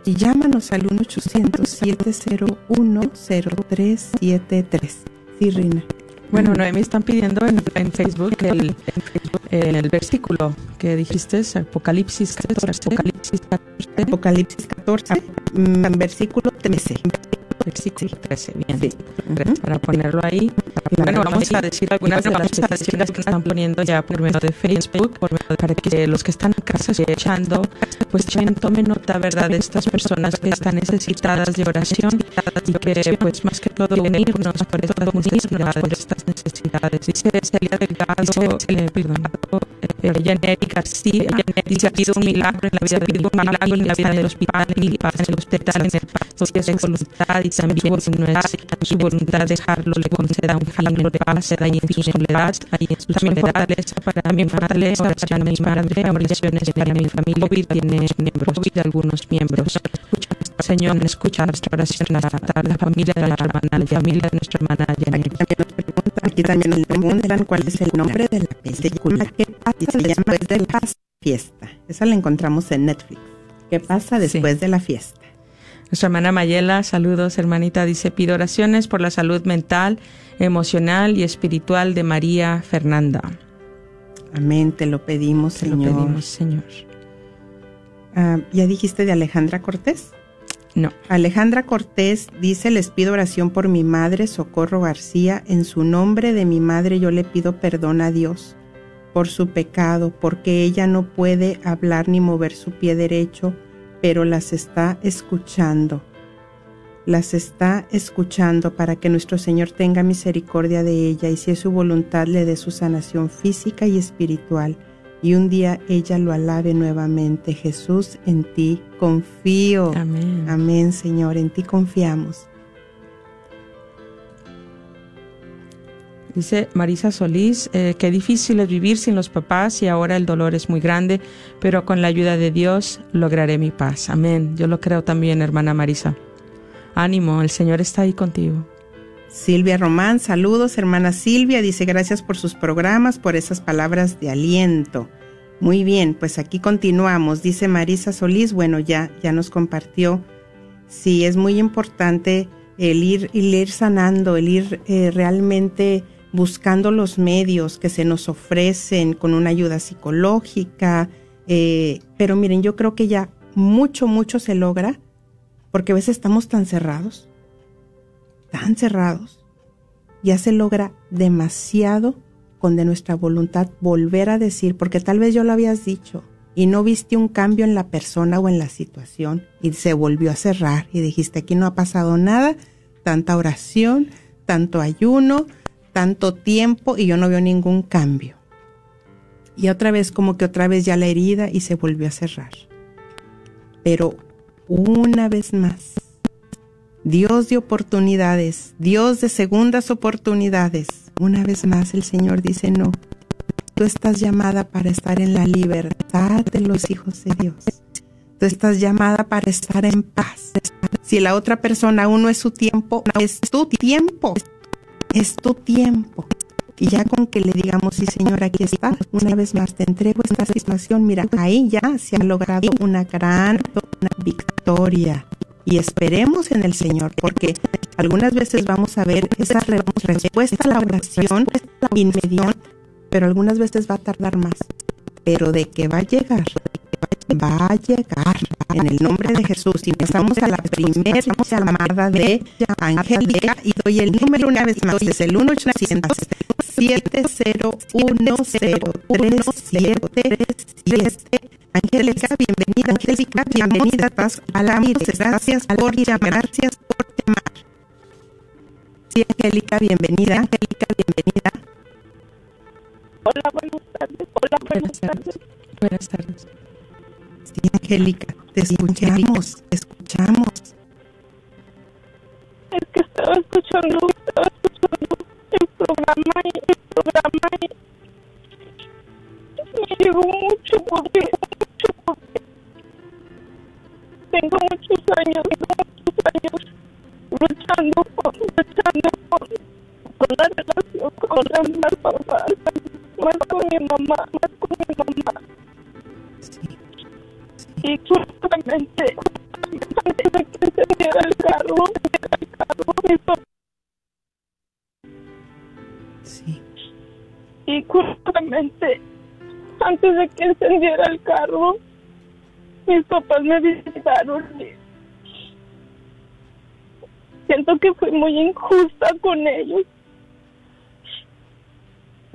Y llámanos al 1-800-701-0373. Sí, Rina. Bueno, Noemi están pidiendo en, en Facebook el, el versículo que dijiste, es Apocalipsis 14. Apocalipsis 14. Apocalipsis 14, mm, versículo 13. Versículo 13, bien. Para ponerlo ahí. Bueno, vamos a decir algunas de las peticiones que están poniendo ya por medio de Facebook, para que los que están en casa escuchando, pues también tomen nota, ¿verdad?, de estas personas que están necesitadas de oración y que, pues, más que todo, unirnos por estas necesidades, por estas necesidades. Dice Celia Delgado, eh, perdón, eh, Janet García, dice, ha habido un milagro en la vida de un milagro en la vida del hospital, en el hospital, en el si es su voluntad y también no es su voluntad dejarlo, le conceda de paz, ahí en su soledad, ahí en su también fortaleza para mi fortaleza, oración a mi madre, oraciones para mi familia, COVID tiene miembros, de algunos miembros. Señor, escucha nuestra oración hasta la familia de nuestra hermana, la familia de nuestra hermana. Aquí también nos preguntan cuál es el nombre de la película que pasa y se llama Después de la fiesta. Esa la encontramos en Netflix. ¿Qué pasa después de la fiesta? Nuestra hermana Mayela, saludos hermanita, dice, pido oraciones por la salud mental, emocional y espiritual de María Fernanda. Amén, te lo pedimos, Te Señor. lo pedimos, Señor. Ah, ¿Ya dijiste de Alejandra Cortés? No. Alejandra Cortés dice, les pido oración por mi madre, Socorro García. En su nombre de mi madre yo le pido perdón a Dios por su pecado, porque ella no puede hablar ni mover su pie derecho, pero las está escuchando. Las está escuchando para que nuestro Señor tenga misericordia de ella y si es su voluntad le dé su sanación física y espiritual. Y un día ella lo alabe nuevamente. Jesús, en ti confío. Amén. Amén, Señor, en ti confiamos. Dice Marisa Solís, eh, qué difícil es vivir sin los papás y ahora el dolor es muy grande, pero con la ayuda de Dios lograré mi paz. Amén. Yo lo creo también, hermana Marisa. Ánimo, el Señor está ahí contigo. Silvia Román, saludos, hermana Silvia, dice gracias por sus programas, por esas palabras de aliento. Muy bien, pues aquí continuamos, dice Marisa Solís, bueno, ya, ya nos compartió. Sí, es muy importante el ir, el ir sanando, el ir eh, realmente buscando los medios que se nos ofrecen con una ayuda psicológica. eh, pero miren, yo creo que ya mucho, mucho se logra porque a veces estamos tan cerrados, tan cerrados. Ya se logra demasiado con de nuestra voluntad volver a decir, porque tal vez yo lo habías dicho y no viste un cambio en la persona o en la situación y se volvió a cerrar y dijiste, aquí no ha pasado nada, tanta oración, tanto ayuno, tanto tiempo y yo no veo ningún cambio. Y otra vez como que otra vez ya la herida y se volvió a cerrar. Pero una vez más, Dios de oportunidades, Dios de segundas oportunidades, una vez más el Señor dice, no, tú estás llamada para estar en la libertad de los hijos de Dios. Tú estás llamada para estar en paz. Si la otra persona aún no es su tiempo, es tu tiempo. Es tu tiempo. Y ya con que le digamos, sí Señor, aquí está, una vez más te entrego esta situación, mira, ahí ya se ha logrado una gran victoria. Y esperemos en el Señor, porque algunas veces vamos a ver esa re- respuesta a la oración inmediata, pero algunas veces va a tardar más. pero de que va a llegar, va a llegar en el nombre de Jesús. Y empezamos a la primera llamada de Angélica y doy el número una vez más, es el 1 800 7010377 Angélica, bienvenida, Angélica, bienvenida, a la gracias por llamar, gracias por llamar. Sí, Angélica, bienvenida, Angélica, bienvenida. Hola, buenas tardes. Hola, buenas tardes. Buenas tardes. Angélica, te escuchamos, te escuchamos. Es que estaba escuchando, estaba escuchando el programa y el programa y me llegó mucho porque, mucho porque tengo muchos años, tengo muchos años luchando por, luchando por, por la relación con la papá, más con mi mamá, más con mi mamá. Sí, y justamente antes de que encendiera el carro, el carro, mi papá, sí, y justamente antes de que encendiera el carro, mis papás me visitaron. Siento que fui muy injusta con ellos.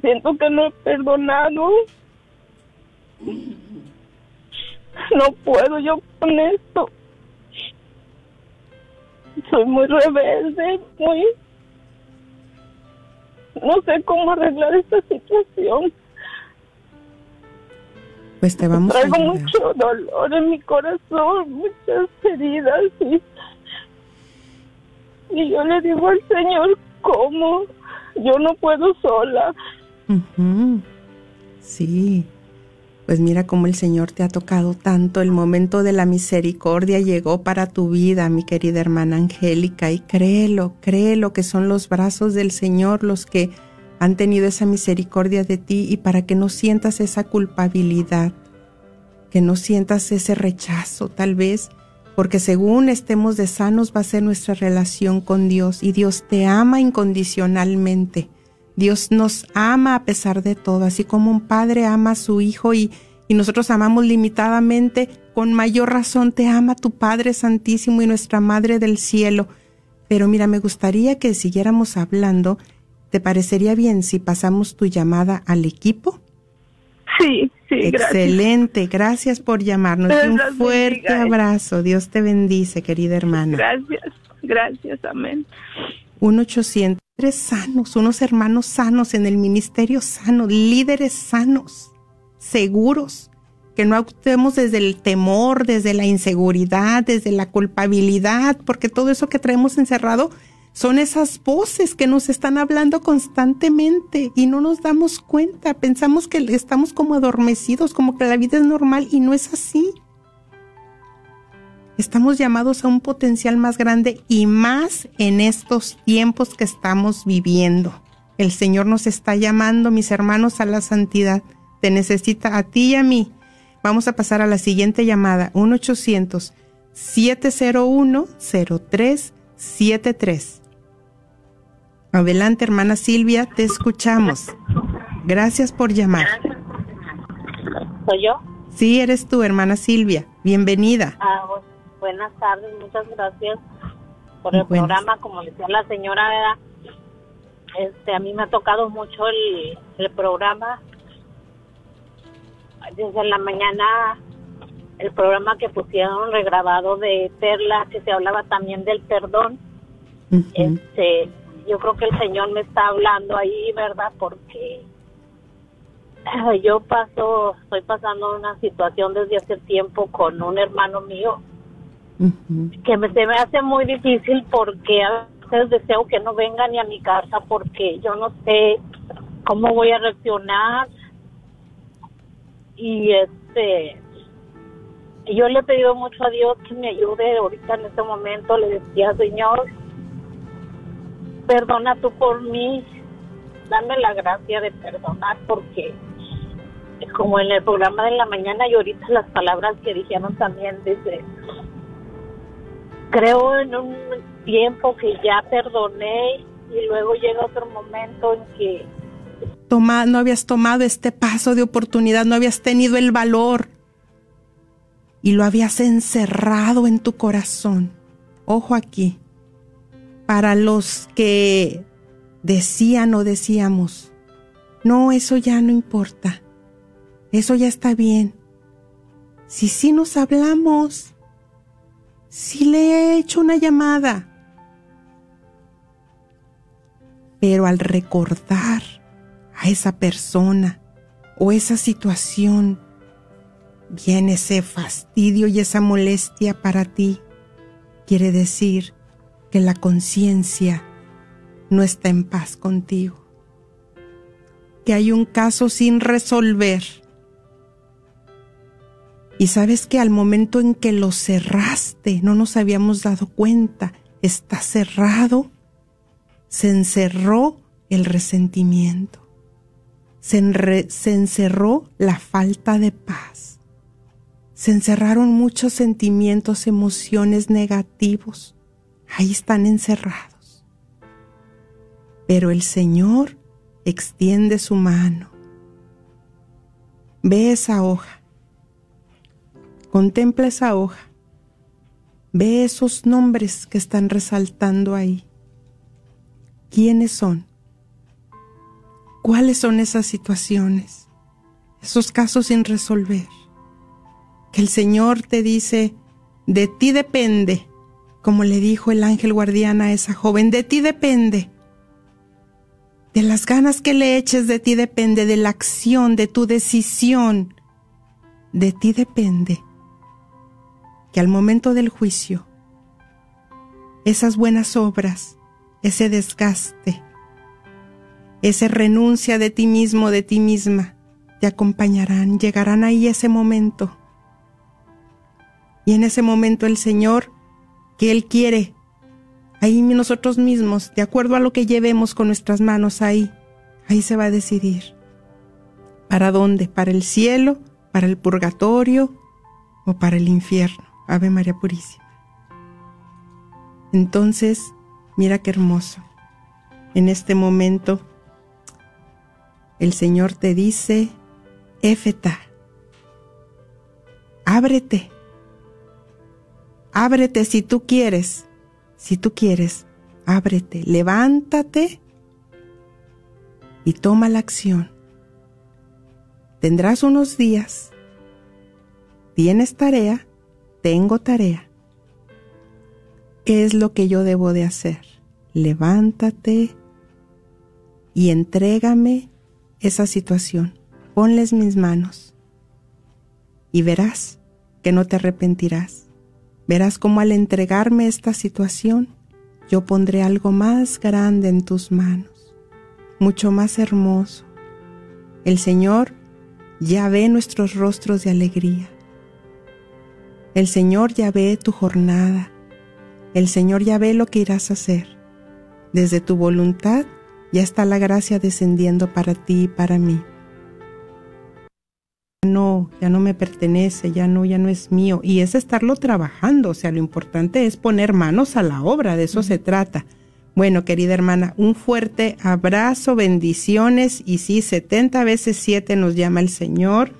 Siento que no he perdonado. No puedo yo con esto. Soy muy rebelde, muy... No sé cómo arreglar esta situación. pues te vamos a Traigo ayudar. mucho dolor en mi corazón, muchas heridas y, y yo le digo al Señor, ¿cómo? Yo no puedo sola. Ujú. Sí. Pues mira cómo el Señor te ha tocado tanto. El momento de la misericordia llegó para tu vida, mi querida hermana Angélica. Y créelo, créelo que son los brazos del Señor los que han tenido esa misericordia de ti y para que no sientas esa culpabilidad, que no sientas ese rechazo tal vez, porque según estemos de sanos va a ser nuestra relación con Dios y Dios te ama incondicionalmente. Dios nos ama a pesar de todo, así como un padre ama a su hijo y, y nosotros amamos limitadamente, con mayor razón te ama tu Padre Santísimo y nuestra Madre del Cielo. Pero mira, me gustaría que siguiéramos hablando. ¿Te parecería bien si pasamos tu llamada al equipo? Sí, sí. Excelente, gracias por llamarnos. Un fuerte bendiga. abrazo. Dios te bendice, querida hermana. Gracias, gracias, amén. Un 800 sanos, unos hermanos sanos en el ministerio sano, líderes sanos, seguros, que no actuemos desde el temor, desde la inseguridad, desde la culpabilidad, porque todo eso que traemos encerrado son esas voces que nos están hablando constantemente y no nos damos cuenta, pensamos que estamos como adormecidos, como que la vida es normal y no es así. Estamos llamados a un potencial más grande y más en estos tiempos que estamos viviendo. El Señor nos está llamando, mis hermanos, a la santidad. Te necesita a ti y a mí. Vamos a pasar a la siguiente llamada, 1-800-701-0373. Adelante, hermana Silvia, te escuchamos. Gracias por llamar. ¿Soy yo? Sí, eres tú, hermana Silvia. Bienvenida. Ah, buenas tardes, muchas gracias por el Buenas. programa. Como decía la señora, ¿verdad? Este, a mí me ha tocado mucho el, el programa. Desde la mañana, el programa que pusieron regrabado de Perla, que se hablaba también del perdón. Este, yo creo que el Señor me está hablando ahí, ¿verdad? Porque yo paso, estoy pasando una situación desde hace tiempo con un hermano mío Que me, se me hace muy difícil porque a veces deseo que no venga ni a mi casa porque yo no sé cómo voy a reaccionar. Y este yo le he pedido mucho a Dios que me ayude ahorita en este momento le decía Señor perdona tú por mí. Dame la gracia de perdonar porque como en el programa de la mañana y ahorita las palabras que dijeron también desde creo en un tiempo que ya perdoné y luego llega otro momento en que tomado, no habías tomado este paso de oportunidad, no habías tenido el valor y lo habías encerrado en tu corazón. Ojo aquí, para los que decían o decíamos, no, eso ya no importa, eso ya está bien. Si sí nos hablamos, si le he hecho una llamada, pero al recordar a esa persona o esa situación, viene ese fastidio y esa molestia para ti. Quiere decir que la conciencia no está en paz contigo, que hay un caso sin resolver. Y sabes que al momento en que lo cerraste, no nos habíamos dado cuenta, está cerrado, se encerró el resentimiento, se, encerró la falta de paz, se encerraron muchos sentimientos, emociones negativos, ahí están encerrados. Pero el Señor extiende su mano, ve esa hoja, contempla esa hoja, ve esos nombres que están resaltando ahí. ¿Quiénes son? ¿Cuáles son esas situaciones? Esos casos sin resolver. Que el Señor te dice, de ti depende, como le dijo el ángel guardián a esa joven, de ti depende. De las ganas que le eches, de ti depende, de la acción, de tu decisión, de ti depende. Que al momento del juicio, esas buenas obras, ese desgaste, esa renuncia de ti mismo, de ti misma, te acompañarán, llegarán ahí ese momento. Y en ese momento el Señor, que Él quiere, ahí nosotros mismos, de acuerdo a lo que llevemos con nuestras manos ahí, ahí se va a decidir. ¿Para dónde? ¿Para el cielo? ¿Para el purgatorio? ¿O para el infierno? Ave María Purísima. Entonces, mira qué hermoso. En este momento, el Señor te dice, Éfeta, ábrete, ábrete si tú quieres, si tú quieres, ábrete, levántate y toma la acción. Tendrás unos días, tienes tarea, tengo tarea. ¿Qué es lo que yo debo de hacer? Levántate y entrégame esa situación. Ponles mis manos y verás que no te arrepentirás. Verás cómo al entregarme esta situación, yo pondré algo más grande en tus manos, mucho más hermoso. El Señor ya ve nuestros rostros de alegría. El Señor ya ve tu jornada. El Señor ya ve lo que irás a hacer. Desde tu voluntad ya está la gracia descendiendo para ti y para mí. No, ya no me pertenece, ya no, ya no es mío. Y es estarlo trabajando, o sea, lo importante es poner manos a la obra, de eso se trata. Bueno, querida hermana, un fuerte abrazo, bendiciones y sí, 70 veces 7 nos llama el Señor.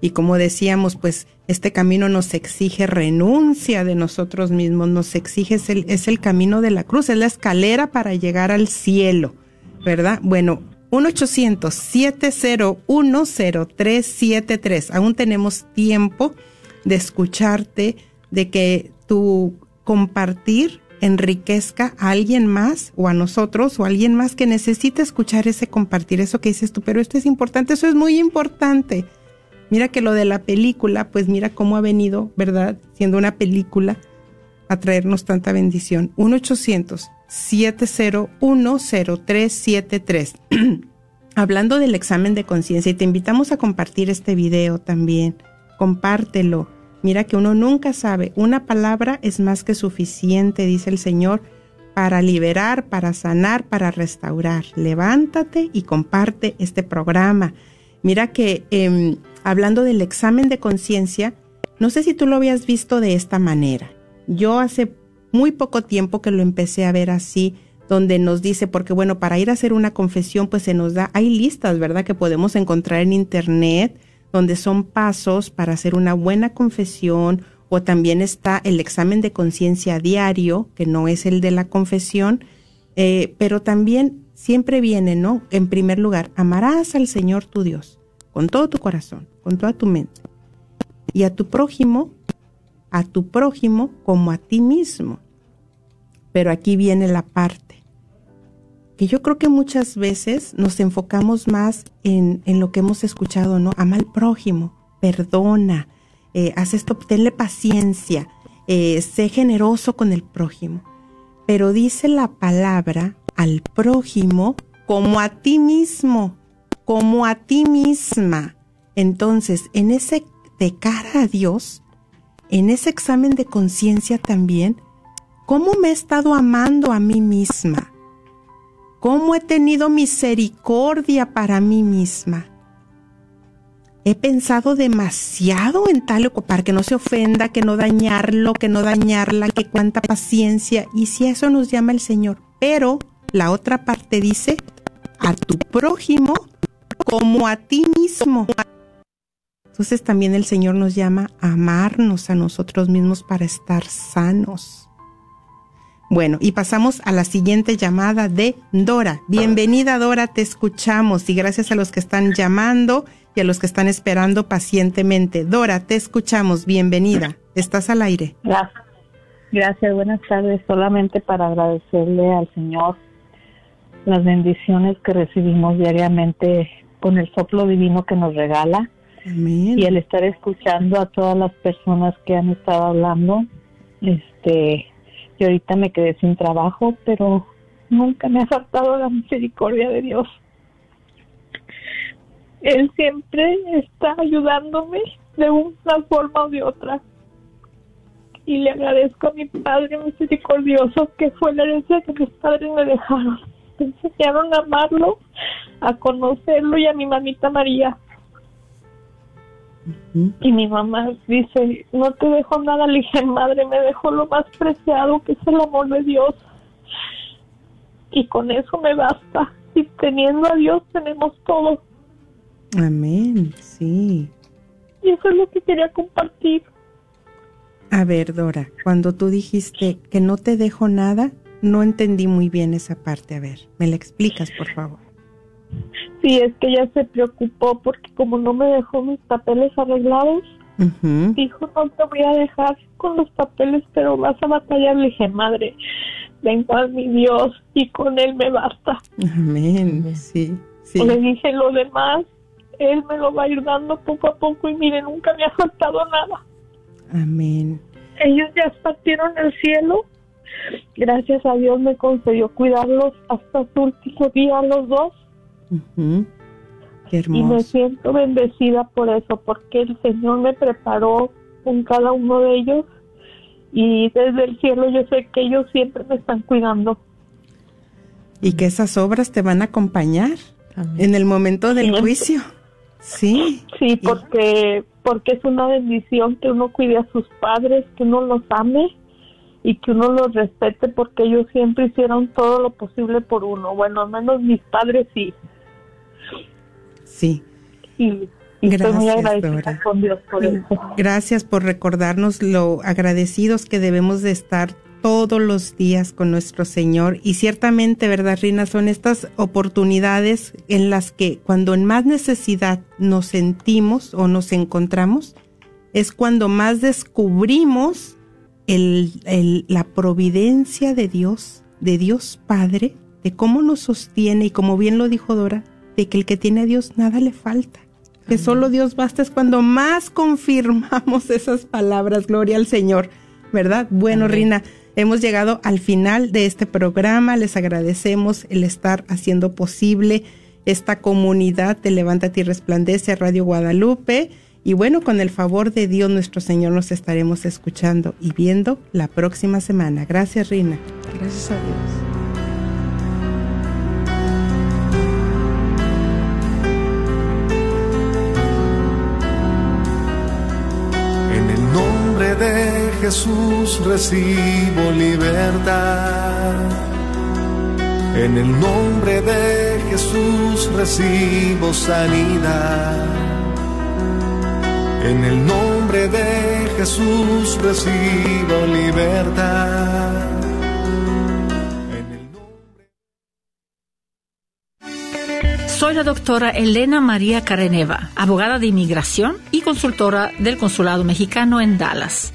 Y como decíamos, pues este camino nos exige renuncia de nosotros mismos, nos exige, es el, es el camino de la cruz, es la escalera para llegar al cielo, ¿verdad? Bueno, 1-800-701-0373. Aún tenemos tiempo de escucharte, de que tu compartir enriquezca a alguien más o a nosotros o a alguien más que necesite escuchar ese compartir, eso que dices tú, pero esto es importante, eso es muy importante. Mira que lo de la película, pues mira cómo ha venido, ¿verdad? Siendo una película a traernos tanta bendición. 1-800-701-0373. *clears throat* Hablando del examen de conciencia, y te invitamos a compartir este video también. Compártelo. Mira que uno nunca sabe. Una palabra es más que suficiente, dice el Señor, para liberar, para sanar, para restaurar. Levántate y comparte este programa. Mira que eh, hablando del examen de conciencia, no sé si tú lo habías visto de esta manera. Yo hace muy poco tiempo que lo empecé a ver así, donde nos dice, porque bueno, para ir a hacer una confesión, pues se nos da, hay listas, ¿verdad? Que podemos encontrar en internet, donde son pasos para hacer una buena confesión, o también está el examen de conciencia diario, que no es el de la confesión, eh, pero también siempre viene, ¿no? En primer lugar, amarás al Señor tu Dios con todo tu corazón, con toda tu mente, y a tu prójimo, a tu prójimo como a ti mismo. Pero aquí viene la parte que yo creo que muchas veces nos enfocamos más en, en lo que hemos escuchado, ¿no? Ama al prójimo, perdona, eh, haz esto, tenle paciencia, eh, sé generoso con el prójimo. Pero dice la palabra al prójimo como a ti mismo, como a ti misma. Entonces, en ese de cara a Dios, en ese examen de conciencia también, ¿cómo me he estado amando a mí misma? ¿Cómo he tenido misericordia para mí misma? He pensado demasiado en tal para que no se ofenda, que no dañarlo, que no dañarla, que cuánta paciencia. Y si eso nos llama el Señor. Pero la otra parte dice, a tu prójimo como a ti mismo. Entonces también el Señor nos llama a amarnos a nosotros mismos para estar sanos. Bueno, y pasamos a la siguiente llamada de Dora. Bienvenida Dora, te escuchamos y gracias a los que están llamando y a los que están esperando pacientemente. Dora, te escuchamos, bienvenida. Estás al aire. Gracias. Gracias, buenas tardes. Solamente para agradecerle al Señor las bendiciones que recibimos diariamente con el soplo divino que nos regala Amén. y el estar escuchando a todas las personas que han estado hablando. Este, yo ahorita me quedé sin trabajo, pero nunca me ha faltado la misericordia de Dios. Él siempre está ayudándome de una forma o de otra. Y le agradezco a mi Padre misericordioso que fue la herencia que mis padres me dejaron. Me enseñaron a amarlo, a conocerlo y a mi mamita María. Y mi mamá dice, no te dejo nada, le dije, madre, me dejó lo más preciado que es el amor de Dios. Y con eso me basta. Y teniendo a Dios tenemos todo. Amén, sí. Y eso es lo que quería compartir. A ver, Dora, cuando tú dijiste que no te dejo nada, no entendí muy bien esa parte. A ver, ¿me la explicas, por favor? Sí, es que ella se preocupó porque como no me dejó mis papeles arreglados, dijo, no te voy a dejar con los papeles, pero vas a batallar. Le dije, madre, vengo a mi Dios y con Él me basta. Amén, sí, sí. Le dije lo demás, Él me lo va a ir dando poco a poco y mire, nunca me ha faltado nada. Amén. Ellos ya partieron al cielo. Gracias a Dios me concedió cuidarlos hasta su último día los dos Ujú. Qué y me hermoso. siento bendecida por eso, porque el Señor me preparó con cada uno de ellos y desde el cielo yo sé que ellos siempre me están cuidando. Y que esas obras te van a acompañar Amén. en el momento del Siempre. juicio. Sí. Sí, porque porque es una bendición que uno cuide a sus padres, que uno los ame y que uno los respete porque ellos siempre hicieron todo lo posible por uno. Bueno, al menos mis padres sí. Sí. Y, y estoy muy Gracias, agradecida con Dios por eso. Gracias por recordarnos lo agradecidos que debemos de estar todos los días con nuestro Señor. Y ciertamente, ¿verdad, Rina? Son estas oportunidades en las que cuando en más necesidad nos sentimos o nos encontramos, es cuando más descubrimos el, el- la providencia de Dios, de Dios Padre, de cómo nos sostiene y como bien lo dijo Dora, de que el que tiene a Dios nada le falta. Que solo Dios basta es cuando más confirmamos *laughs* esas palabras, gloria al Señor, ¿verdad? Bueno, Amén. Rina, hemos llegado al final de este programa, les agradecemos el estar haciendo posible esta comunidad de Levántate y Resplandece Radio Guadalupe. Y bueno, con el favor de Dios nuestro Señor nos estaremos escuchando y viendo la próxima semana. Gracias, Rina. Gracias a Dios. Jesús recibo libertad. En el nombre de Jesús recibo sanidad. En el nombre de Jesús recibo libertad. Soy la doctora Elena María Careneva, abogada de inmigración y consultora del Consulado Mexicano en Dallas.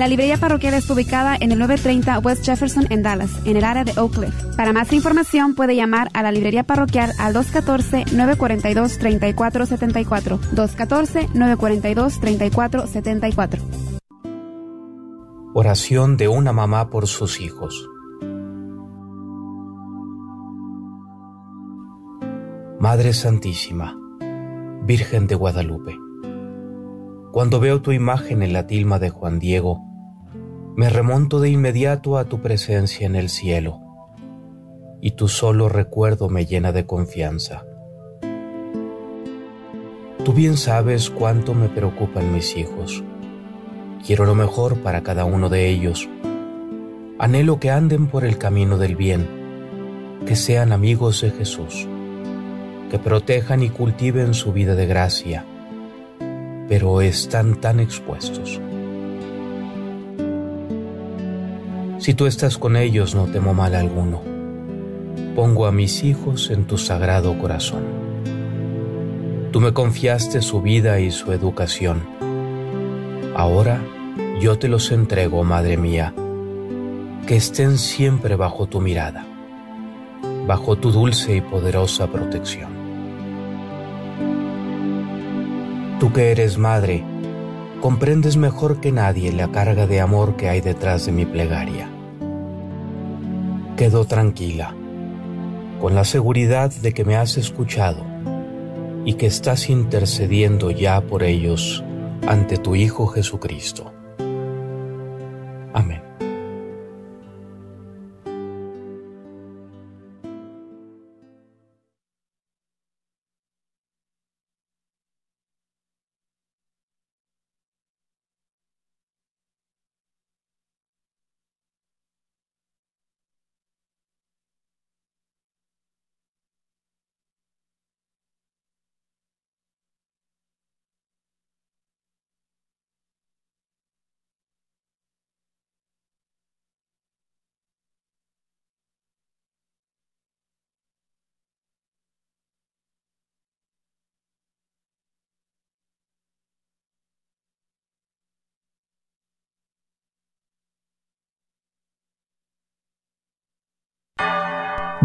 La librería parroquial está ubicada en el 930 West Jefferson en Dallas, en el área de Oak Cliff. Para más información puede llamar a la librería parroquial al 214-942-3474. 214-942-3474. Oración de una mamá por sus hijos. Madre Santísima, Virgen de Guadalupe, cuando veo tu imagen en la tilma de Juan Diego, me remonto de inmediato a tu presencia en el cielo, y tu solo recuerdo me llena de confianza. Tú bien sabes cuánto me preocupan mis hijos. Quiero lo mejor para cada uno de ellos. Anhelo que anden por el camino del bien, que sean amigos de Jesús, que protejan y cultiven su vida de gracia, pero están tan expuestos. Si tú estás con ellos no temo mal alguno. Pongo a mis hijos en tu sagrado corazón. Tú me confiaste su vida y su educación. Ahora yo te los entrego, Madre mía, que estén siempre bajo tu mirada, bajo tu dulce y poderosa protección. Tú que eres madre, comprendes mejor que nadie la carga de amor que hay detrás de mi plegaria. Quedo tranquila, con la seguridad de que me has escuchado y que estás intercediendo ya por ellos ante tu Hijo Jesucristo.